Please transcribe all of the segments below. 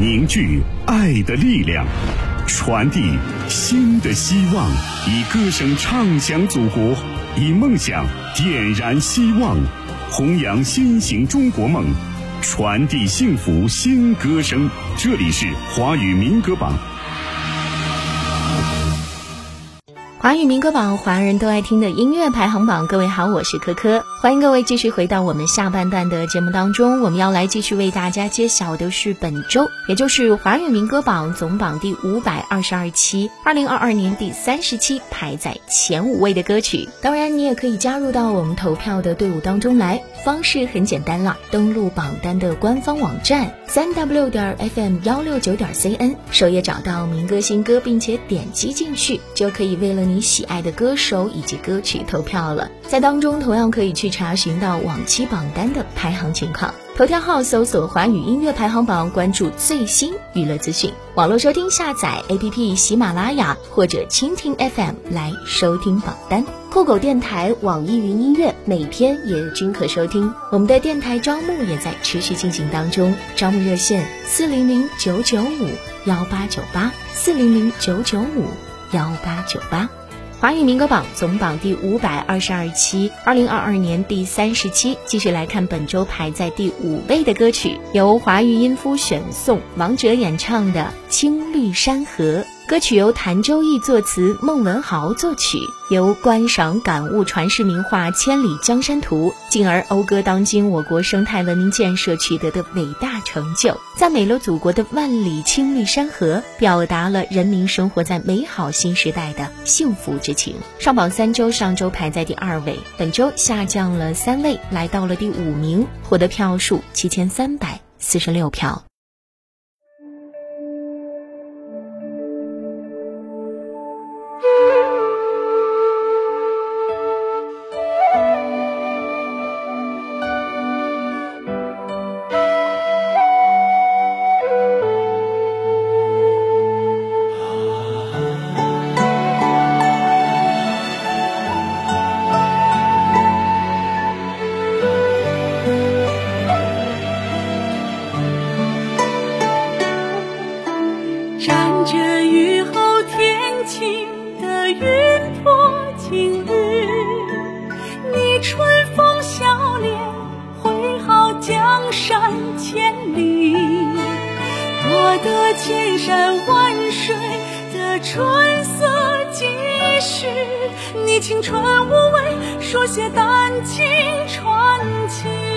凝聚爱的力量，传递新的希望，以歌声唱响祖国，以梦想点燃希望，弘扬新型中国梦，传递幸福新歌声。这里是华语民歌榜。华语民歌榜，华人都爱听的音乐排行榜。各位好，我是珂珂，欢迎各位继续回到我们下半段的节目当中。我们要来继续为大家揭晓的是本周，也就是华语民歌榜总榜第五百二十二期，二零二二年第三十期排在前五位的歌曲。当然，你也可以加入到我们投票的队伍当中来，方式很简单了，登录榜单的官方网站三 w 点 fm 幺六九点 cn，首页找到民歌新歌，并且点击进去，就可以为了。你喜爱的歌手以及歌曲投票了，在当中同样可以去查询到往期榜单的排行情况。头条号搜索“华语音乐排行榜”，关注最新娱乐资讯。网络收听下载 APP 喜马拉雅或者蜻蜓 FM 来收听榜单。酷狗电台、网易云音乐每天也均可收听。我们的电台招募也在持续进行当中，招募热线四零零九九五幺八九八四零零九九五幺八九八。华语民歌榜总榜第五百二十二期，二零二二年第三十期，继续来看本周排在第五位的歌曲，由华语音夫选送，王哲演唱的《青绿山河》。歌曲由谭周毅作词，孟文豪作曲，由观赏感悟传世名画《千里江山图》，进而讴歌当今我国生态文明建设取得的伟大成就，赞美了祖国的万里青绿山河，表达了人民生活在美好新时代的幸福之情。上榜三周，上周排在第二位，本周下降了三位，来到了第五名，获得票数七千三百四十六票。青春无畏，书写丹青传奇。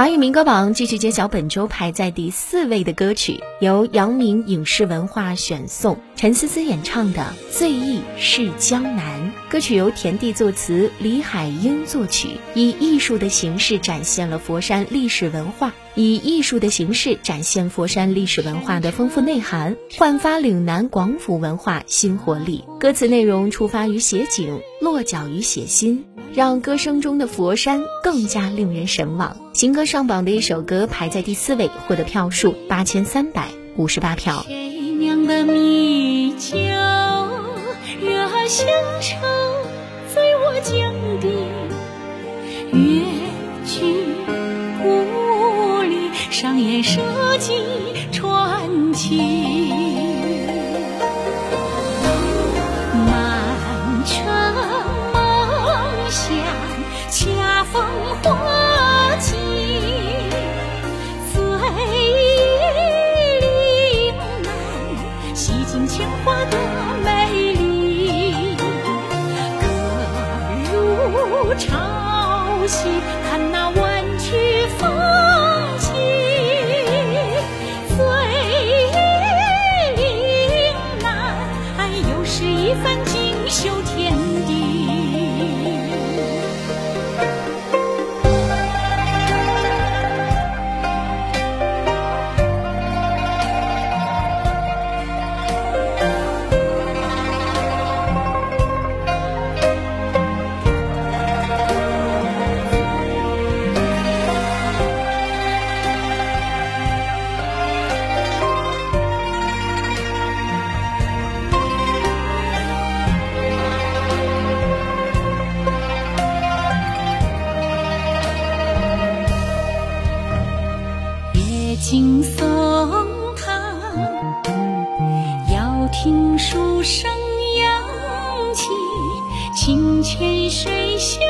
华语民歌榜继续揭晓本周排在第四位的歌曲，由阳明影视文化选送，陈思思演唱的《醉意是江南》。歌曲由田地作词，李海英作曲，以艺术的形式展现了佛山历史文化，以艺术的形式展现佛山历史文化的丰富内涵，焕发岭南广府文化新活力。歌词内容出发于写景，落脚于写心，让歌声中的佛山更加令人神往。新歌上榜的一首歌排在第四位，获得票数八千三百五十八票。酿的米酒，热乡愁。江边，远去故里，上演社稷潮清泉水秀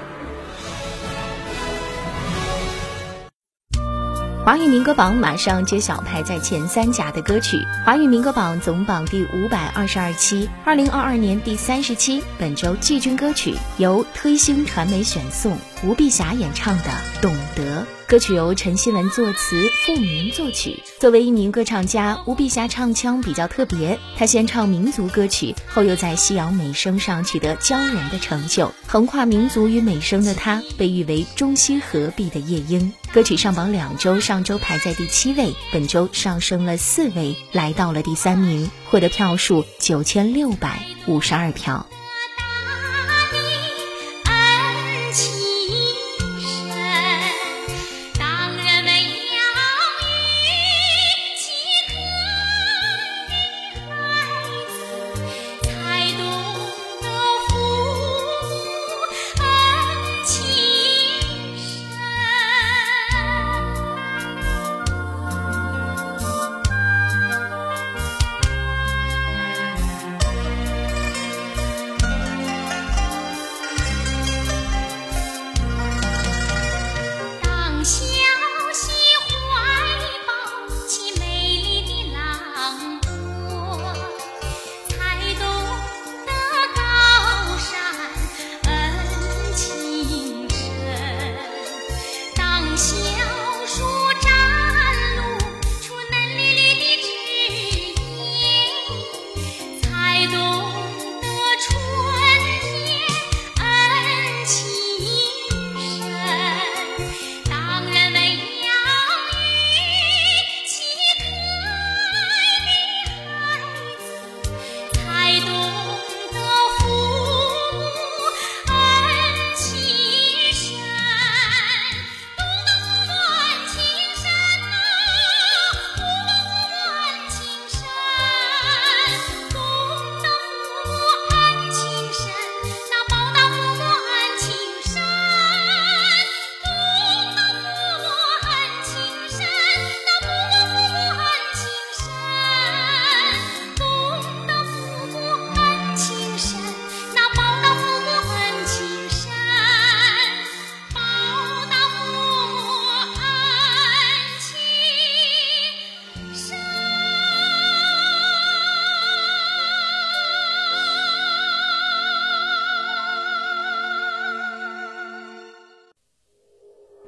华语民歌榜马上揭晓排在前三甲的歌曲。华语民歌榜总榜第五百二十二期，二零二二年第三十期，本周季军歌曲由推星传媒选送，吴碧霞演唱的《懂得》。歌曲由陈希文作词，付明作曲。作为一名歌唱家，吴碧霞唱腔比较特别。她先唱民族歌曲，后又在西洋美声上取得骄人的成就。横跨民族与美声的她，被誉为中西合璧的夜莺。歌曲上榜两周，上周排在第七位，本周上升了四位，来到了第三名，获得票数九千六百五十二票。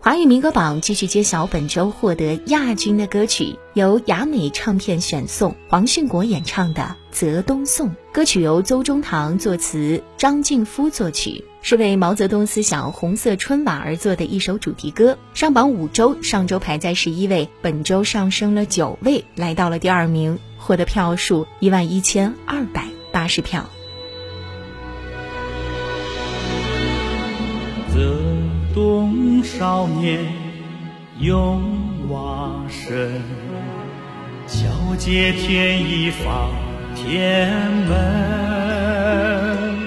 华语民歌榜继续揭晓本周获得亚军的歌曲，由雅美唱片选送，黄训国演唱的《泽东颂》。歌曲由邹中堂作词，张敬夫作曲，是为毛泽东思想红色春晚而作的一首主题歌。上榜五周，上周排在十一位，本周上升了九位，来到了第二名，获得票数一万一千二百八十票。东少年勇往深，交接天一方天门，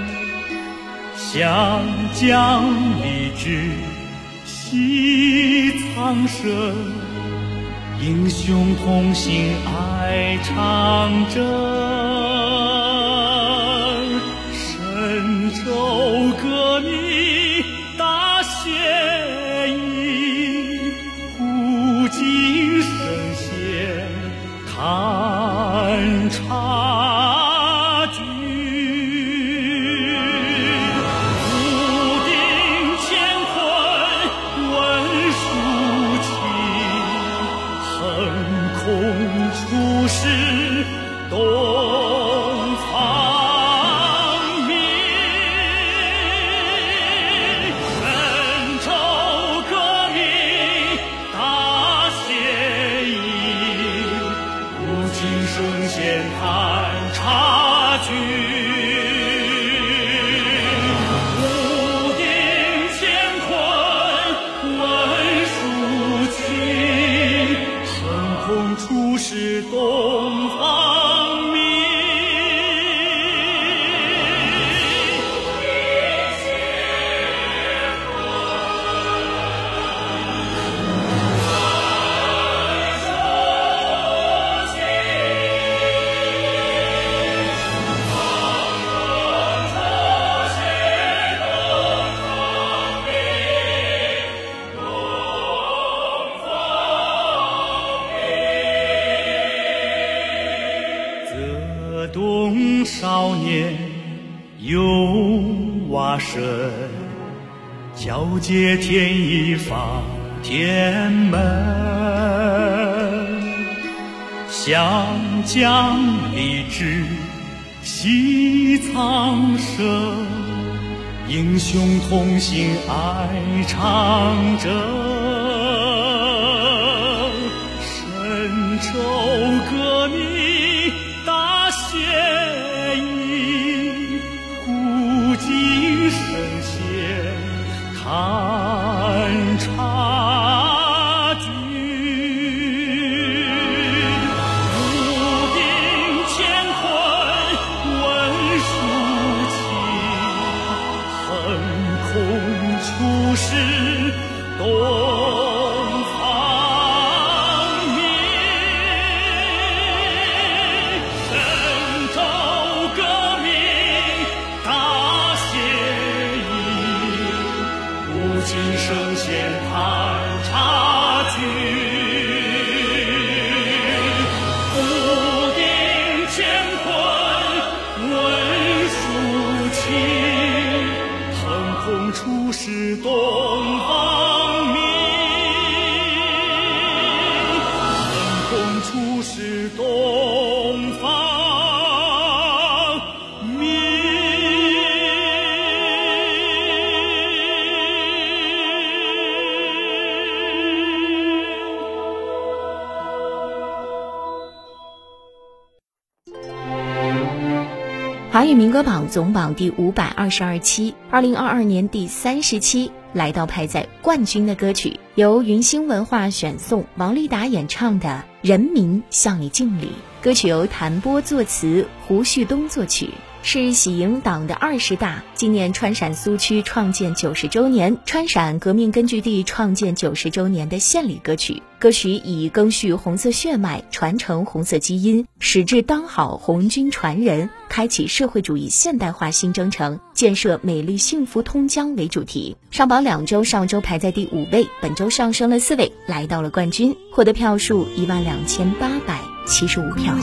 湘江立志系苍生，英雄同心爱长征，神州革命。瓦神，交接天一方天门，湘江立志系苍生，英雄同心爱长征，华语民歌榜总榜第五百二十二期，二零二二年第三十期，来到排在冠军的歌曲，由云星文化选送，王丽达演唱的《人民向你敬礼》。歌曲由谭波作词，胡旭东作曲，是喜迎党的二十大，纪念川陕苏区创建九十周年，川陕革命根据地创建九十周年的献礼歌曲。歌曲以赓续红色血脉，传承红色基因，矢志当好红军传人，开启社会主义现代化新征程，建设美丽幸福通江为主题。上榜两周，上周排在第五位，本周上升了四位，来到了冠军，获得票数一万两千八百七十五票。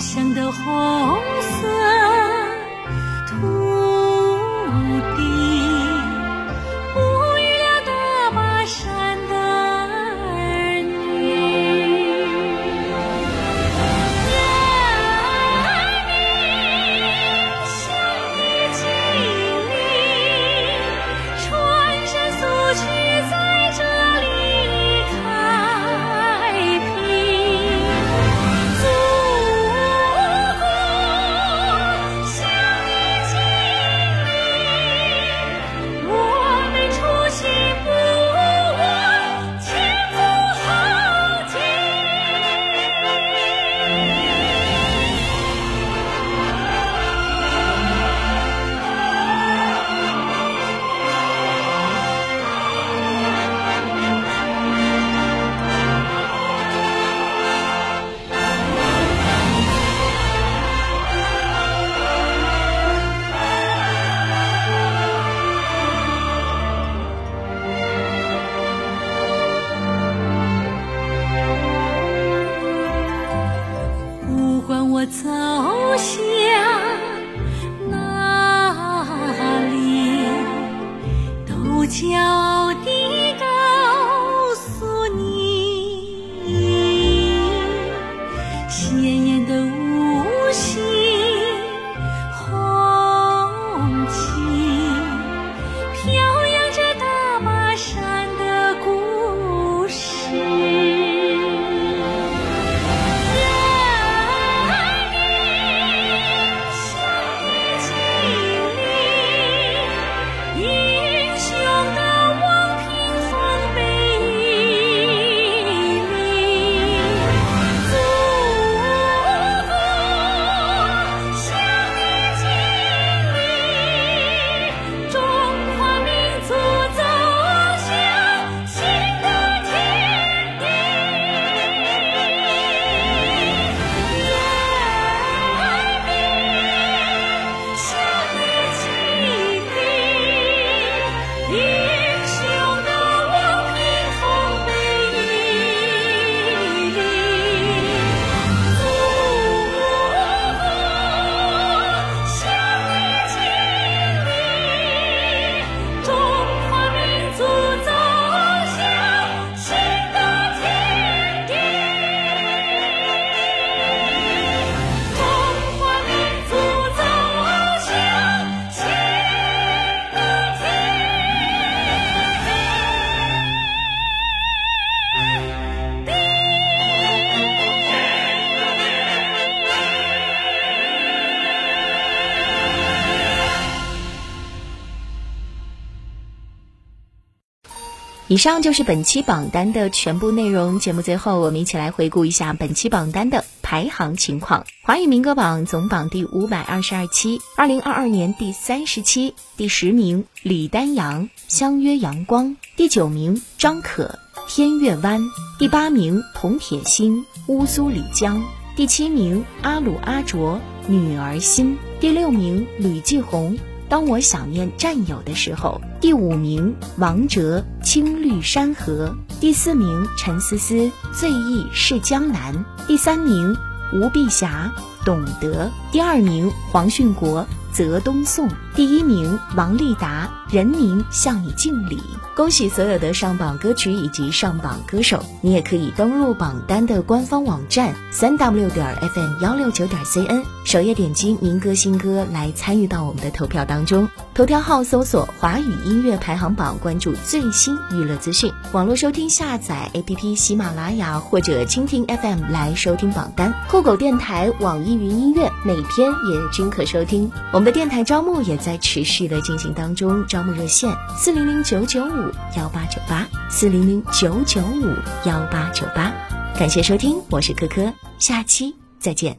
以上就是本期榜单的全部内容。节目最后，我们一起来回顾一下本期榜单的排行情况：华语民歌榜总榜第五百二十二期，二零二二年第三十期，第十名李丹阳《相约阳光》，第九名张可《天月湾》，第八名童铁心《乌苏里江》，第七名阿鲁阿卓《女儿心》，第六名吕继红。当我想念战友的时候，第五名王哲《青绿山河》，第四名陈思思《醉意是江南》，第三名吴碧霞《懂得》，第二名黄训国。泽东颂第一名王丽达，人民向你敬礼。恭喜所有的上榜歌曲以及上榜歌手，你也可以登录榜单的官方网站三 w 点 fm 幺六九点 cn，首页点击民歌新歌来参与到我们的投票当中。头条号搜索华语音乐排行榜，关注最新娱乐资讯。网络收听下载 APP 喜马拉雅或者蜻蜓 FM 来收听榜单。酷狗电台、网易云音乐每天也均可收听。我。我我们的电台招募也在持续的进行当中，招募热线四零零九九五幺八九八四零零九九五幺八九八，感谢收听，我是珂珂，下期再见。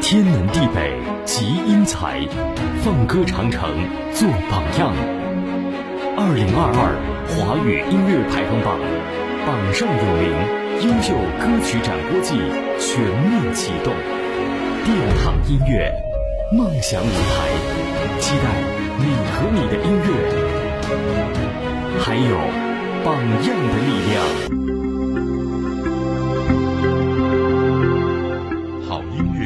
天南地北集英才，放歌长城做榜样。二零二二华语音乐排行榜，榜上有名，优秀歌曲展播季全面启动。殿堂音乐，梦想舞台，期待你和你的音乐，还有榜样的力量。好音乐，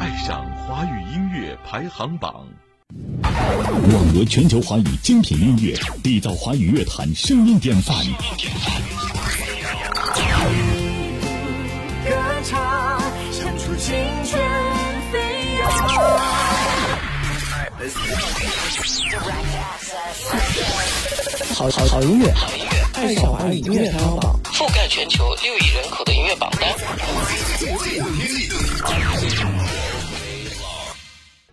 爱上华语音乐排行榜。网罗全球华语精品音乐，缔造华语乐坛声音典范。歌唱，唱出青春。好好好音乐，爱上华语音乐排行榜，覆盖全球六亿人口的音乐榜单。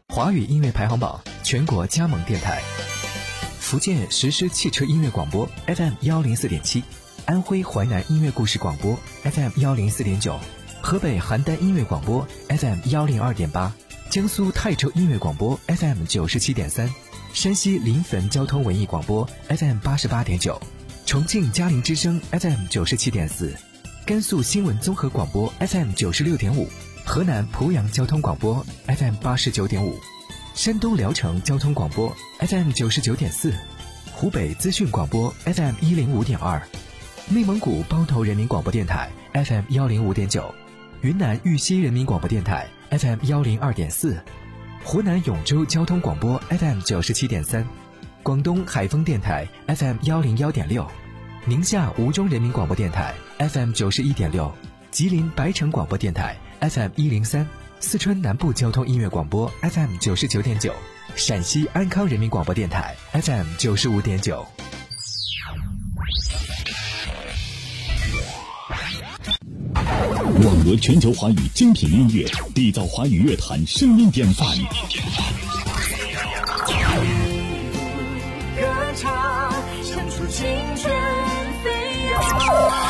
华语音乐排行榜全国加盟电台：福建实施汽车音乐广播 FM 幺零四点七，安徽淮南音乐故事广播 FM 幺零四点九，河北邯郸音乐广播 FM 幺零二点八。江苏泰州音乐广播 FM 九十七点三，山西临汾交通文艺广播 FM 八十八点九，重庆嘉陵之声 FM 九十七点四，甘肃新闻综合广播 FM 九十六点五，河南濮阳交通广播 FM 八十九点五，山东聊城交通广播 FM 九十九点四，湖北资讯广播 FM 一零五点二，内蒙古包头人民广播电台 FM 幺零五点九，云南玉溪人民广播电台。FM 幺零二点四，湖南永州交通广播 FM 九十七点三，广东海丰电台 FM 幺零幺点六，宁夏吴忠人民广播电台 FM 九十一点六，吉林白城广播电台 FM 一零三，四川南部交通音乐广播 FM 九十九点九，陕西安康人民广播电台 FM 九十五点九。网罗全球华语精品音乐，缔造华语乐坛声音典范。歌唱，唱出青春飞扬。